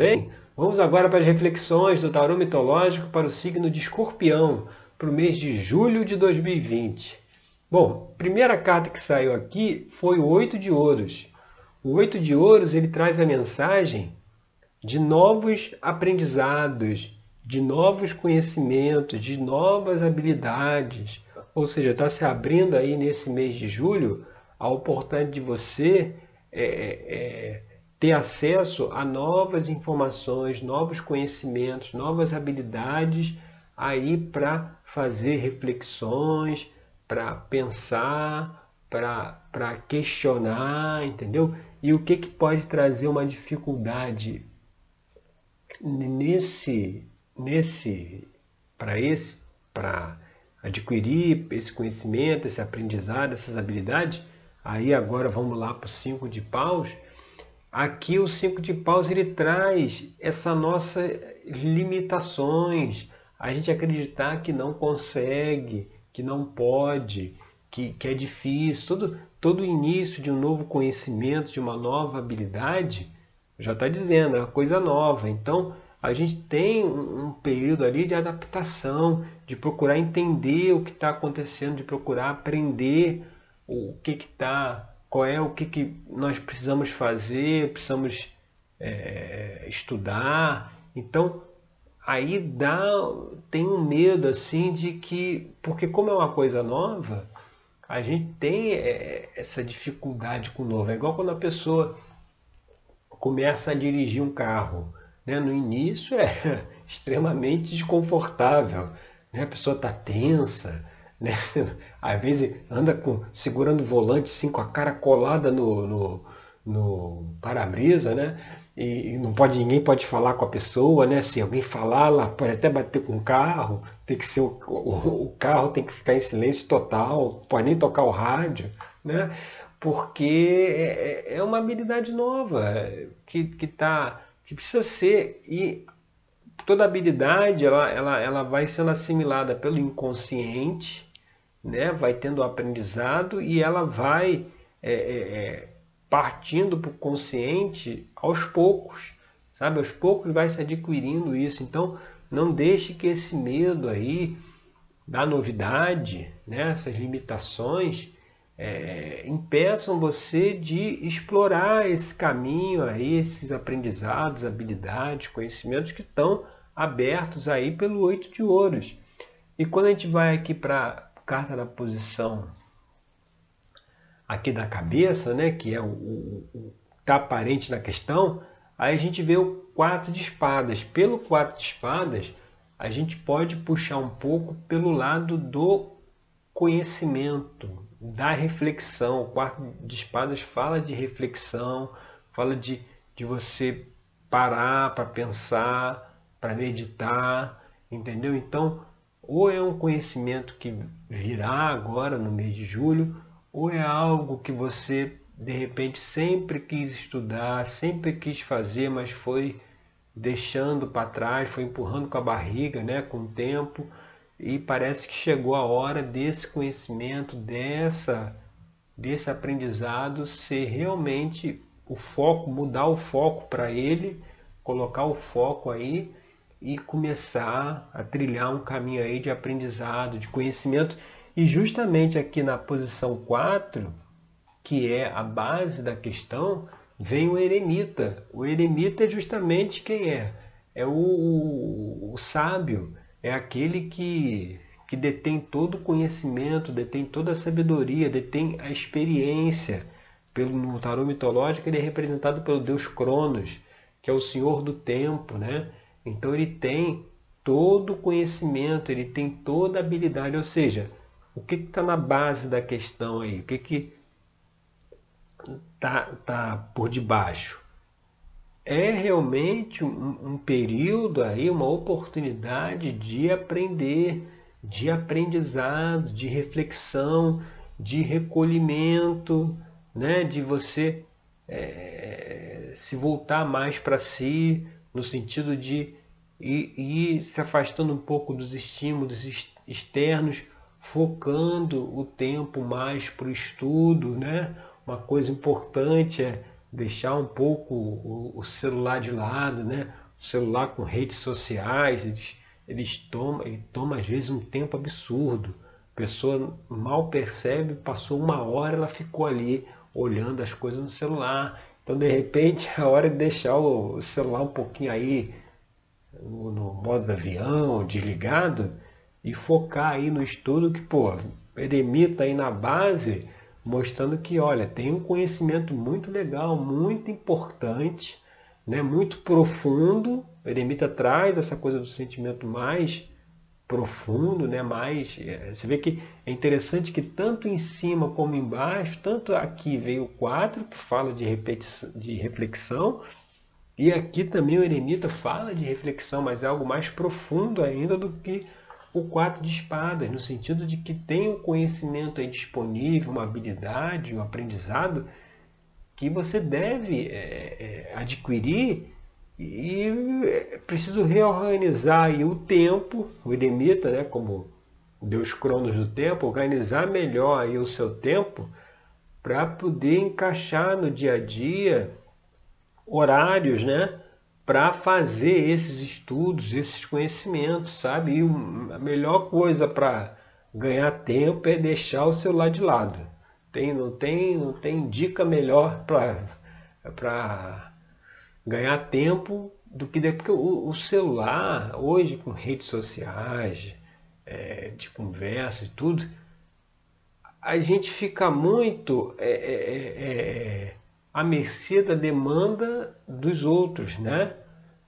bem? Vamos agora para as reflexões do tarô mitológico para o signo de Escorpião, para o mês de julho de 2020. Bom, primeira carta que saiu aqui foi o Oito de Ouros. O Oito de Ouros ele traz a mensagem de novos aprendizados, de novos conhecimentos, de novas habilidades. Ou seja, está se abrindo aí nesse mês de julho a oportunidade de você é, é, ter acesso a novas informações, novos conhecimentos, novas habilidades aí para fazer reflexões, para pensar, para questionar, entendeu? E o que, que pode trazer uma dificuldade nesse, nesse, para esse, para adquirir esse conhecimento, esse aprendizado, essas habilidades? Aí agora vamos lá para o cinco de paus Aqui o cinco de paus ele traz essa nossa limitações, a gente acreditar que não consegue, que não pode, que, que é difícil. Todo, todo início de um novo conhecimento, de uma nova habilidade, já está dizendo, é uma coisa nova. Então, a gente tem um período ali de adaptação, de procurar entender o que está acontecendo, de procurar aprender o que está qual é o que, que nós precisamos fazer, precisamos é, estudar. Então, aí dá, tem um medo assim de que, porque como é uma coisa nova, a gente tem é, essa dificuldade com o novo. É igual quando a pessoa começa a dirigir um carro. Né? No início é extremamente desconfortável. Né? A pessoa está tensa, né? Às vezes anda com, segurando o volante assim, com a cara colada no, no, no para-brisa, né? E não pode, ninguém pode falar com a pessoa, né? Se alguém falar, ela pode até bater com o carro, tem que ser o, o, o carro tem que ficar em silêncio total, pode nem tocar o rádio, né? Porque é, é, é uma habilidade nova que, que, tá, que precisa ser. E toda habilidade ela, ela, ela vai sendo assimilada pelo inconsciente, né, vai tendo aprendizado e ela vai é, é, é partindo para o consciente aos poucos, sabe? Aos poucos vai se adquirindo isso. Então, não deixe que esse medo aí da novidade, né, essas limitações, é, impeçam você de explorar esse caminho aí, esses aprendizados, habilidades, conhecimentos que estão abertos aí pelo oito de ouros. E quando a gente vai aqui para carta da posição aqui da cabeça, né, que é o, o, tá aparente na questão, aí a gente vê o quatro de espadas. Pelo quatro de espadas, a gente pode puxar um pouco pelo lado do conhecimento, da reflexão. O quarto de espadas fala de reflexão, fala de, de você parar para pensar, para meditar, entendeu? Então, ou é um conhecimento que virá agora no mês de julho, ou é algo que você de repente sempre quis estudar, sempre quis fazer, mas foi deixando para trás, foi empurrando com a barriga, né, com o tempo, e parece que chegou a hora desse conhecimento, dessa desse aprendizado ser realmente o foco, mudar o foco para ele, colocar o foco aí e começar a trilhar um caminho aí de aprendizado, de conhecimento. E justamente aqui na posição 4, que é a base da questão, vem o eremita. O eremita é justamente quem é? É o, o, o sábio, é aquele que, que detém todo o conhecimento, detém toda a sabedoria, detém a experiência. Pelo, no tarô mitológico ele é representado pelo deus Cronos, que é o senhor do tempo, né? Então ele tem todo o conhecimento, ele tem toda a habilidade, ou seja, o que está na base da questão aí? O que que está tá por debaixo? É realmente um, um período aí, uma oportunidade de aprender, de aprendizado, de reflexão, de recolhimento, né? de você é, se voltar mais para si, no sentido de ir, ir se afastando um pouco dos estímulos externos, focando o tempo mais para o estudo, né? Uma coisa importante é deixar um pouco o, o celular de lado, né? O celular com redes sociais, eles, eles tomam, ele toma às vezes um tempo absurdo. A pessoa mal percebe, passou uma hora, ela ficou ali olhando as coisas no celular. Então, de repente, é a hora de deixar o celular um pouquinho aí no, modo avião, desligado, e focar aí no estudo que, pô, eremita aí na base, mostrando que, olha, tem um conhecimento muito legal, muito importante, né, muito profundo. Eremita traz essa coisa do sentimento mais profundo, né, mais. É, você vê que é interessante que tanto em cima como embaixo, tanto aqui veio o 4, que fala de, de reflexão, e aqui também o eremita fala de reflexão, mas é algo mais profundo ainda do que o quatro de espadas, no sentido de que tem um conhecimento aí disponível, uma habilidade, um aprendizado que você deve é, é, adquirir e é preciso reorganizar o tempo, o eremita, né, como Deus Cronos do tempo, organizar melhor o seu tempo para poder encaixar no dia a dia horários, né? para fazer esses estudos, esses conhecimentos, sabe? E a melhor coisa para ganhar tempo é deixar o celular de lado. Tem, não, tem, não tem dica melhor para ganhar tempo do que porque o, o, celular, hoje com redes sociais, é, de conversa e tudo, a gente fica muito é, é, é, é à mercê da demanda dos outros, né?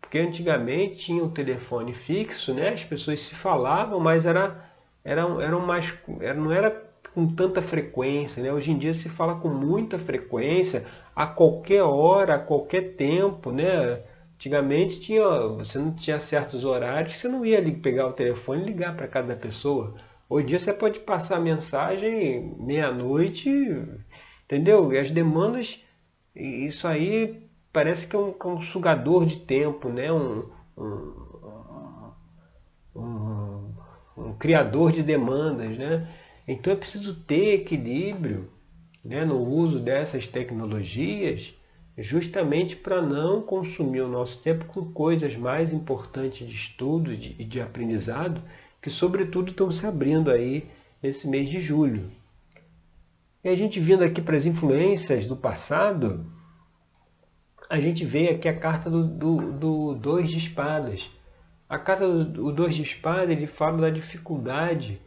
Porque antigamente tinha um telefone fixo, né? As pessoas se falavam, mas era, era, era mais, era, não era com tanta frequência, né? Hoje em dia se fala com muita frequência, a qualquer hora, a qualquer tempo, né? Antigamente tinha, você não tinha certos horários, você não ia ali pegar o telefone e ligar para cada pessoa. Hoje em dia você pode passar mensagem meia-noite, entendeu? E as demandas isso aí parece que é um, é um sugador de tempo, né? Um, um, um, um, criador de demandas. Né? Então é preciso ter equilíbrio né, no uso dessas tecnologias justamente para não consumir o nosso tempo com coisas mais importantes de estudo e de, de aprendizado, que sobretudo estão se abrindo aí nesse mês de julho. E a gente vindo aqui para as influências do passado, a gente vê aqui a carta do, do, do dois de espadas. A carta do, do dois de espadas ele fala da dificuldade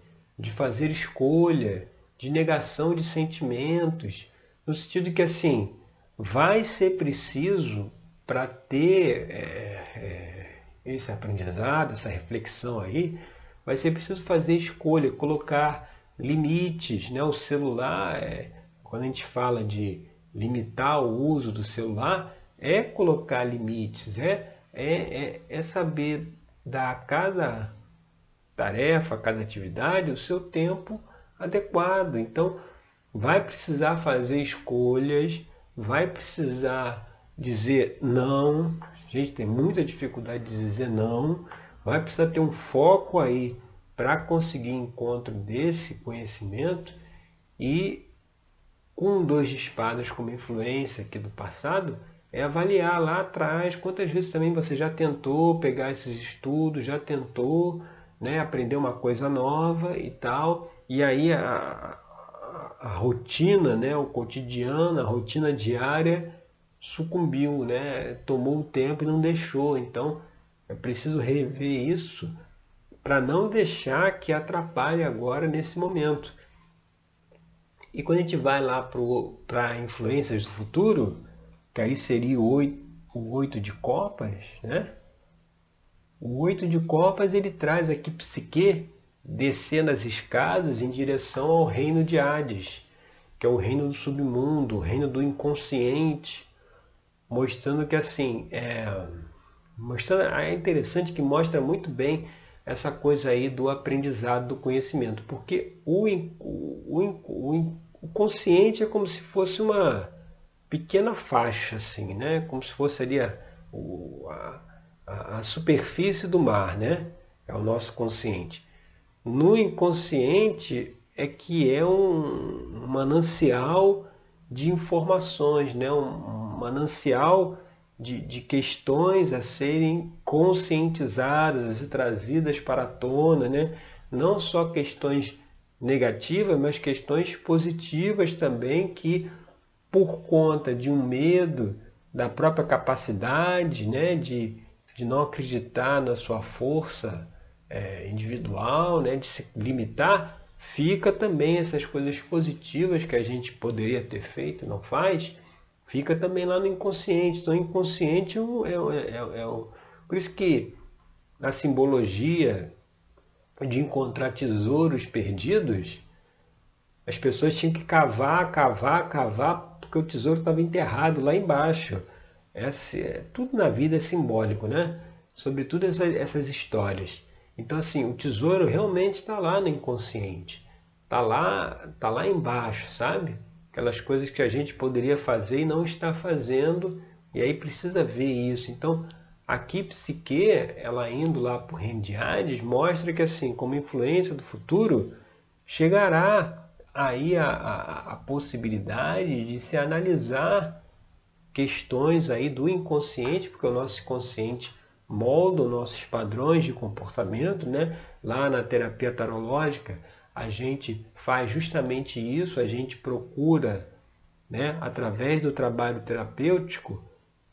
de fazer escolha, de negação de sentimentos, no sentido que assim vai ser preciso para ter é, é, esse aprendizado, essa reflexão aí, vai ser preciso fazer escolha, colocar limites, né? O celular, é, quando a gente fala de limitar o uso do celular, é colocar limites, é, é, é, é saber dar a cada tarefa, cada atividade, o seu tempo adequado. Então, vai precisar fazer escolhas, vai precisar dizer não. Gente tem muita dificuldade de dizer não. Vai precisar ter um foco aí para conseguir encontro desse conhecimento e com dois de espadas como influência aqui do passado, é avaliar lá atrás quantas vezes também você já tentou pegar esses estudos, já tentou né, aprender uma coisa nova e tal, e aí a, a, a rotina, né, o cotidiano, a rotina diária sucumbiu, né, tomou o tempo e não deixou. Então é preciso rever isso para não deixar que atrapalhe agora nesse momento. E quando a gente vai lá para influências do futuro, que aí seria o oito, o oito de copas, né? O oito de copas ele traz aqui Psique descendo as escadas em direção ao reino de Hades, que é o reino do submundo, o reino do inconsciente, mostrando que assim, é, mostrando, é interessante que mostra muito bem essa coisa aí do aprendizado do conhecimento, porque o, o, o, o consciente é como se fosse uma pequena faixa, assim, né? como se fosse ali a, a, a superfície do mar, né? é o nosso consciente. No inconsciente é que é um, manancial de informações, né? Um, manancial de, de questões a serem conscientizadas e trazidas para a tona, né? não só questões negativas, mas questões positivas também que, por conta de um medo da própria capacidade né, de, de não acreditar na sua força é, individual, né, de se limitar, fica também essas coisas positivas que a gente poderia ter feito, não faz, fica também lá no inconsciente. Então, inconsciente é, é, é, é o. Por isso que a simbologia de encontrar tesouros perdidos, as pessoas tinham que cavar, cavar, cavar, porque o tesouro estava enterrado lá embaixo. Essa, é, tudo na vida é simbólico, né? Sobretudo essas, essas histórias. Então, assim, o tesouro realmente está lá no inconsciente. Está lá, tá lá embaixo, sabe? aquelas coisas que a gente poderia fazer e não está fazendo, e aí precisa ver isso. Então, aqui Psique, ela indo lá por reino de Hades, mostra que assim, como influência do futuro, chegará aí a, a, a possibilidade de se analisar questões aí do inconsciente, porque o nosso inconsciente molda os nossos padrões de comportamento, né? Lá na terapia tarológica, a gente faz justamente isso, a gente procura, né, através do trabalho terapêutico,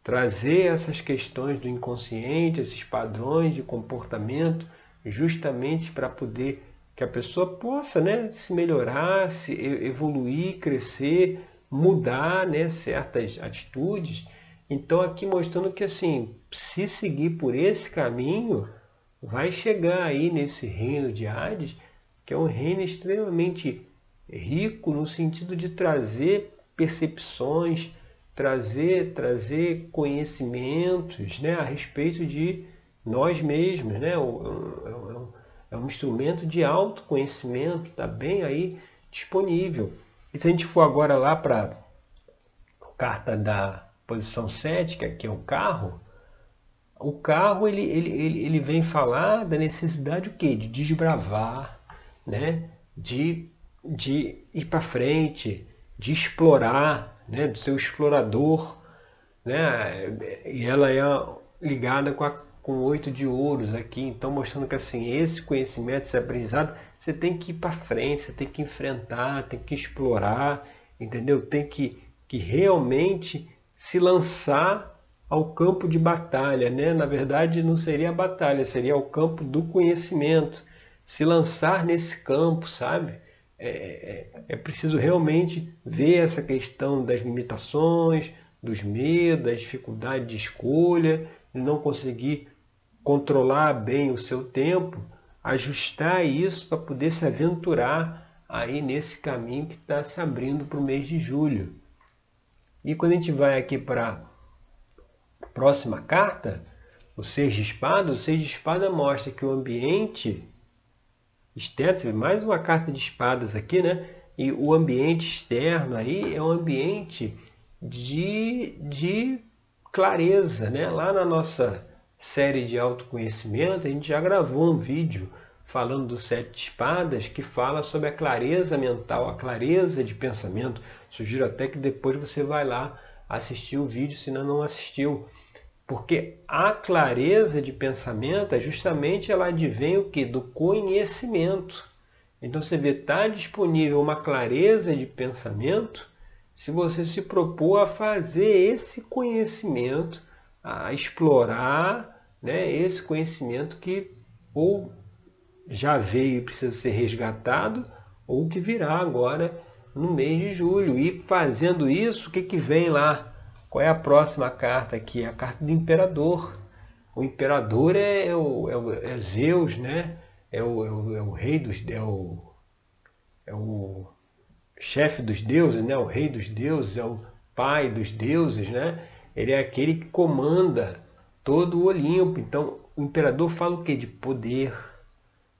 trazer essas questões do inconsciente, esses padrões de comportamento, justamente para poder que a pessoa possa né, se melhorar, se evoluir, crescer, mudar né, certas atitudes. Então aqui mostrando que assim, se seguir por esse caminho, vai chegar aí nesse reino de Hades que é um reino extremamente rico no sentido de trazer percepções, trazer, trazer conhecimentos né, a respeito de nós mesmos. Né? É, um, é um instrumento de autoconhecimento, está bem aí disponível. E se a gente for agora lá para a carta da posição 7, que é o carro, o carro ele, ele, ele, ele vem falar da necessidade o quê? de desbravar, né, de, de ir para frente, de explorar, né, de ser o explorador. Né, e ela é ligada com, a, com oito de ouros aqui, então mostrando que assim, esse conhecimento, esse aprendizado, você tem que ir para frente, você tem que enfrentar, tem que explorar, entendeu? Tem que, que realmente se lançar ao campo de batalha, né? Na verdade, não seria a batalha, seria o campo do conhecimento se lançar nesse campo, sabe? É, é, é, preciso realmente ver essa questão das limitações, dos medos, da dificuldade de escolha, de não conseguir controlar bem o seu tempo, ajustar isso para poder se aventurar aí nesse caminho que está se abrindo para o mês de julho. E quando a gente vai aqui para a próxima carta, o Seis de Espada, o Seis de Espada mostra que o ambiente externo, mais uma carta de espadas aqui, né? E o ambiente externo aí é um ambiente de, de clareza, né? Lá na nossa série de autoconhecimento, a gente já gravou um vídeo falando do sete espadas que fala sobre a clareza mental, a clareza de pensamento. Sugiro até que depois você vai lá assistir o vídeo, se não, não assistiu. Porque a clareza de pensamento é justamente ela advém o que? Do conhecimento. Então você vê, está disponível uma clareza de pensamento se você se propor a fazer esse conhecimento, a explorar né, esse conhecimento que ou já veio e precisa ser resgatado, ou que virá agora no mês de julho. E fazendo isso, o que, que vem lá? Qual é a próxima carta aqui? A carta do imperador. O imperador é, é, o, é, o, é Zeus, né? É o, é o, é o rei dos é o, é o chefe dos deuses, né? O rei dos deuses, é o pai dos deuses, né? Ele é aquele que comanda todo o Olimpo. Então, o imperador fala o que? De poder,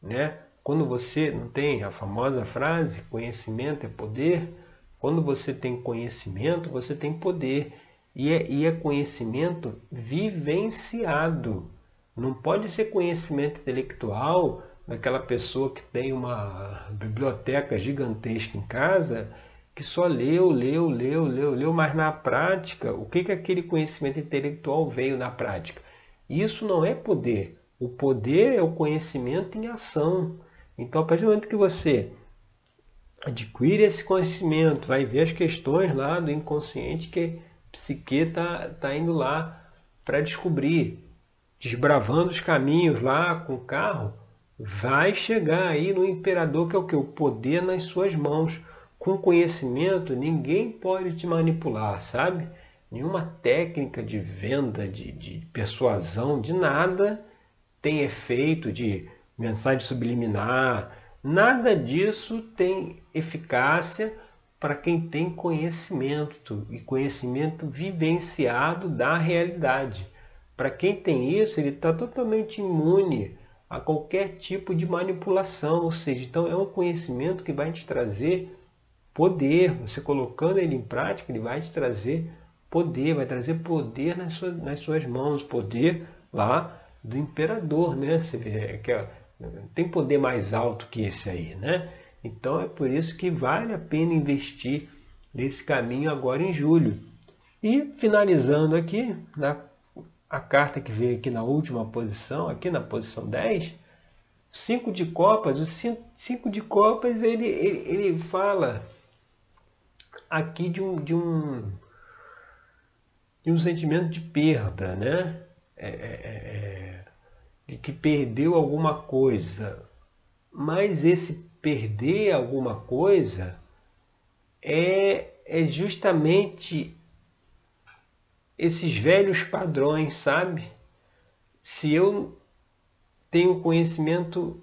né? Quando você não tem a famosa frase, conhecimento é poder, quando você tem conhecimento, você tem poder. E é, e é conhecimento vivenciado. Não pode ser conhecimento intelectual daquela pessoa que tem uma biblioteca gigantesca em casa, que só leu, leu, leu, leu, leu, mas na prática, o que, que aquele conhecimento intelectual veio na prática? Isso não é poder. O poder é o conhecimento em ação. Então, a partir do momento que você adquire esse conhecimento, vai ver as questões lá do inconsciente que a psique está tá indo lá para descobrir, desbravando os caminhos lá com o carro, vai chegar aí no imperador que é o que? O poder nas suas mãos com conhecimento, ninguém pode te manipular, sabe? Nenhuma técnica de venda, de, de persuasão, de nada tem efeito de mensagem subliminar. Nada disso tem eficácia para quem tem conhecimento e conhecimento vivenciado da realidade. Para quem tem isso, ele está totalmente imune a qualquer tipo de manipulação, ou seja, então é um conhecimento que vai te trazer poder. Você colocando ele em prática, ele vai te trazer poder, vai trazer poder nas suas, nas suas mãos, poder lá do imperador, né? É, tem poder mais alto que esse aí, né? Então é por isso que vale a pena investir nesse caminho agora em julho. E finalizando aqui, na, a carta que veio aqui na última posição, aqui na posição 10, cinco de copas, o cinco de copas ele, ele, ele fala aqui de um, de um, de um sentimento de perda, né? É, é, é, é, de que perdeu alguma coisa. Mas esse perder alguma coisa é, é justamente esses velhos padrões, sabe? Se eu tenho conhecimento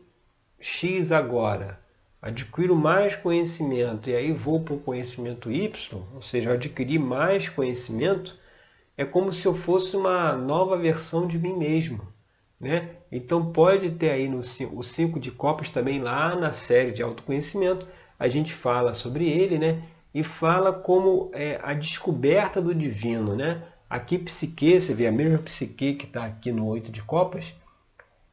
X agora, adquiro mais conhecimento e aí vou para o conhecimento Y, ou seja, adquirir mais conhecimento, é como se eu fosse uma nova versão de mim mesmo. Né? Então pode ter aí no o 5 de copas também lá na série de autoconhecimento, a gente fala sobre ele, né? E fala como é, a descoberta do divino, né? Aqui psique, você vê a mesma psique que está aqui no 8 de copas,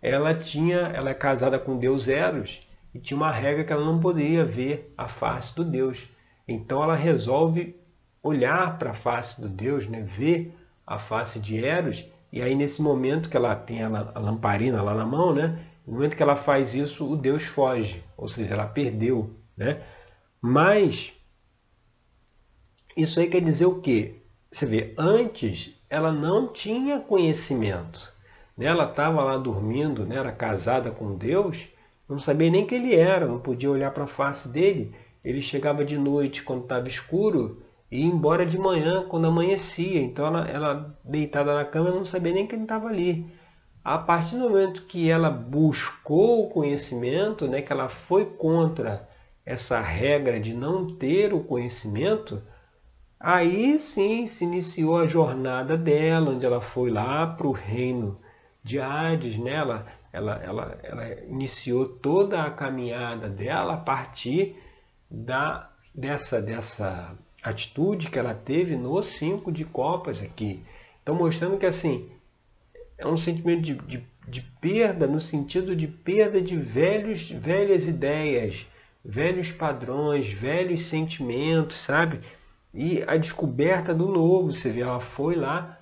ela tinha, ela é casada com Deus Eros, e tinha uma regra que ela não poderia ver a face do Deus. Então ela resolve olhar para a face do Deus, né? ver a face de Eros, e aí nesse momento que ela tem a lamparina lá na mão, né? no momento que ela faz isso, o Deus foge, ou seja, ela perdeu. Né? Mas isso aí quer dizer o quê? Você vê, antes ela não tinha conhecimento. Né? Ela estava lá dormindo, né? era casada com Deus, não sabia nem quem ele era, não podia olhar para a face dele. Ele chegava de noite quando estava escuro e ia embora de manhã quando amanhecia. Então ela, ela deitada na cama não sabia nem que ele estava ali. A partir do momento que ela buscou o conhecimento, né, que ela foi contra essa regra de não ter o conhecimento, aí sim se iniciou a jornada dela, onde ela foi lá para o reino de Hades, né? Ela, ela, ela iniciou toda a caminhada dela a partir da, dessa, dessa atitude que ela teve no cinco de copas aqui. Então mostrando que assim é um sentimento de, de, de perda no sentido de perda de velhos, velhas ideias, velhos padrões, velhos sentimentos, sabe? E a descoberta do novo, você vê, ela foi lá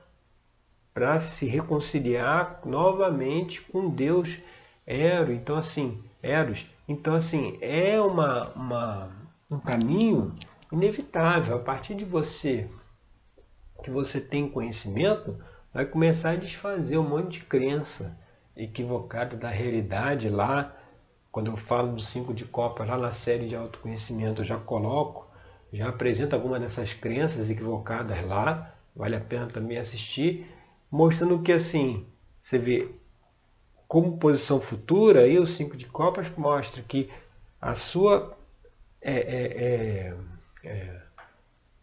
para se reconciliar novamente com Deus Ero. Então assim, Eros. Então assim, é uma, uma, um caminho inevitável. A partir de você que você tem conhecimento, vai começar a desfazer um monte de crença equivocada da realidade lá. Quando eu falo do cinco de copas lá na série de autoconhecimento, eu já coloco, já apresento algumas dessas crenças equivocadas lá. Vale a pena também assistir mostrando que assim, você vê como posição futura, aí o 5 de copas mostra que a sua é, é, é, é,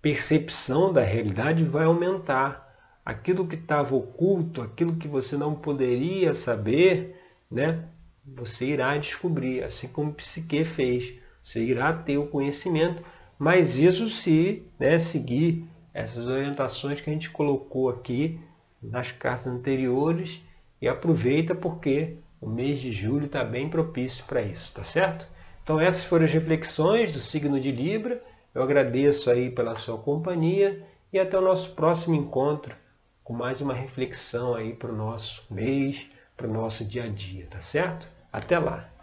percepção da realidade vai aumentar. Aquilo que estava oculto, aquilo que você não poderia saber, né, você irá descobrir, assim como Psique fez. Você irá ter o conhecimento, mas isso se né, seguir essas orientações que a gente colocou aqui nas cartas anteriores e aproveita porque o mês de julho está bem propício para isso, tá certo? Então essas foram as reflexões do signo de Libra. Eu agradeço aí pela sua companhia e até o nosso próximo encontro com mais uma reflexão aí para o nosso mês, para o nosso dia a dia, tá certo? Até lá!